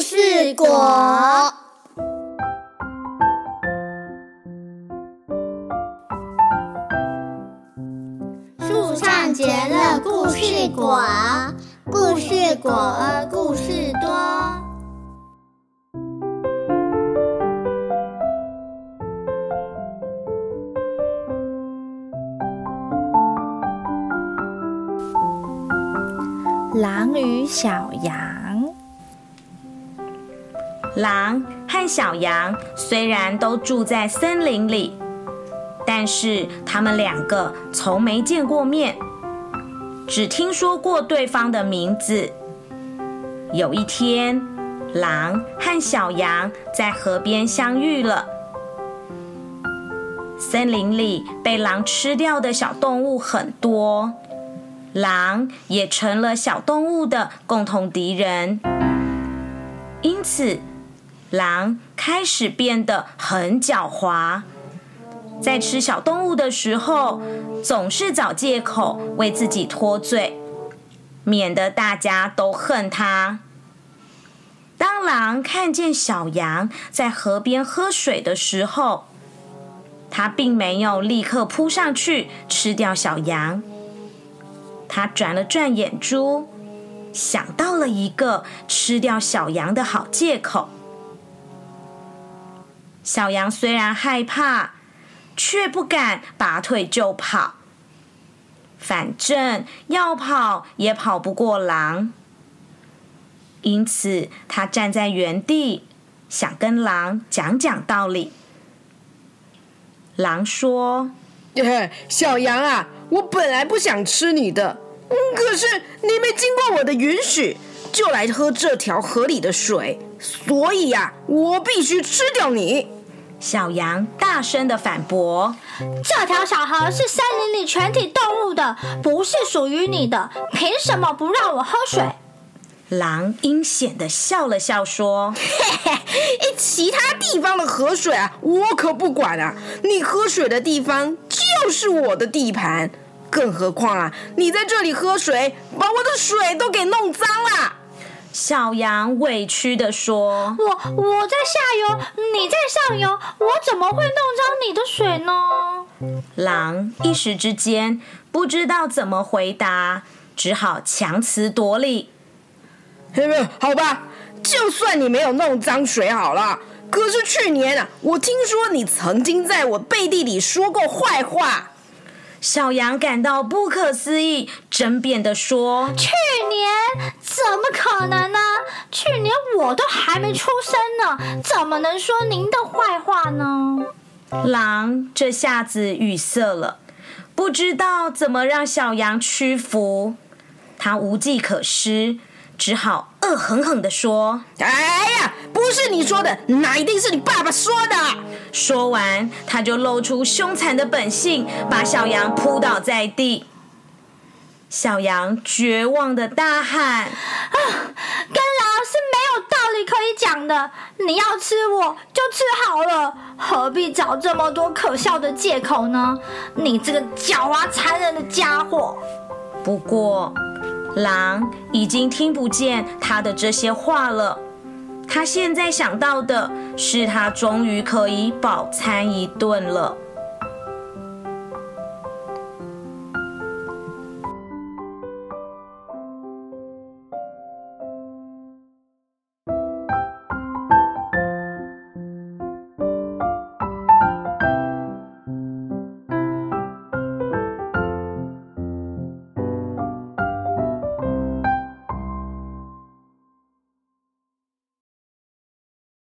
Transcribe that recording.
事果。树上结了故事果，故事果，故事多。狼与小羊。狼和小羊虽然都住在森林里，但是他们两个从没见过面，只听说过对方的名字。有一天，狼和小羊在河边相遇了。森林里被狼吃掉的小动物很多。狼也成了小动物的共同敌人，因此狼开始变得很狡猾，在吃小动物的时候，总是找借口为自己脱罪，免得大家都恨它。当狼看见小羊在河边喝水的时候，它并没有立刻扑上去吃掉小羊。他转了转眼珠，想到了一个吃掉小羊的好借口。小羊虽然害怕，却不敢拔腿就跑。反正要跑也跑不过狼，因此他站在原地，想跟狼讲讲道理。狼说：“ 小羊啊。”我本来不想吃你的，可是你没经过我的允许就来喝这条河里的水，所以呀，我必须吃掉你。小羊大声的反驳：“这条小河是森林里全体动物的，不是属于你的，凭什么不让我喝水？”狼阴险的笑了笑说：“嘿嘿，其他地方的河水啊，我可不管啊！你喝水的地方就是我的地盘，更何况啊，你在这里喝水，把我的水都给弄脏了。”小羊委屈的说：“我我在下游，你在上游，我怎么会弄脏你的水呢？”狼一时之间不知道怎么回答，只好强词夺理。好吧，就算你没有弄脏水好了。可是去年啊，我听说你曾经在我背地里说过坏话。小羊感到不可思议，争辩的说：“去年怎么可能呢？去年我都还没出生呢，怎么能说您的坏话呢？”狼这下子语塞了，不知道怎么让小羊屈服，他无计可施。只好恶狠狠地说：“哎呀，不是你说的，那一定是你爸爸说的。”说完，他就露出凶残的本性，把小羊扑倒在地。小羊绝望的大喊：“啊，跟狼是没有道理可以讲的！你要吃我就吃好了，何必找这么多可笑的借口呢？你这个狡猾残忍的家伙！”不过。狼已经听不见他的这些话了，他现在想到的是，他终于可以饱餐一顿了。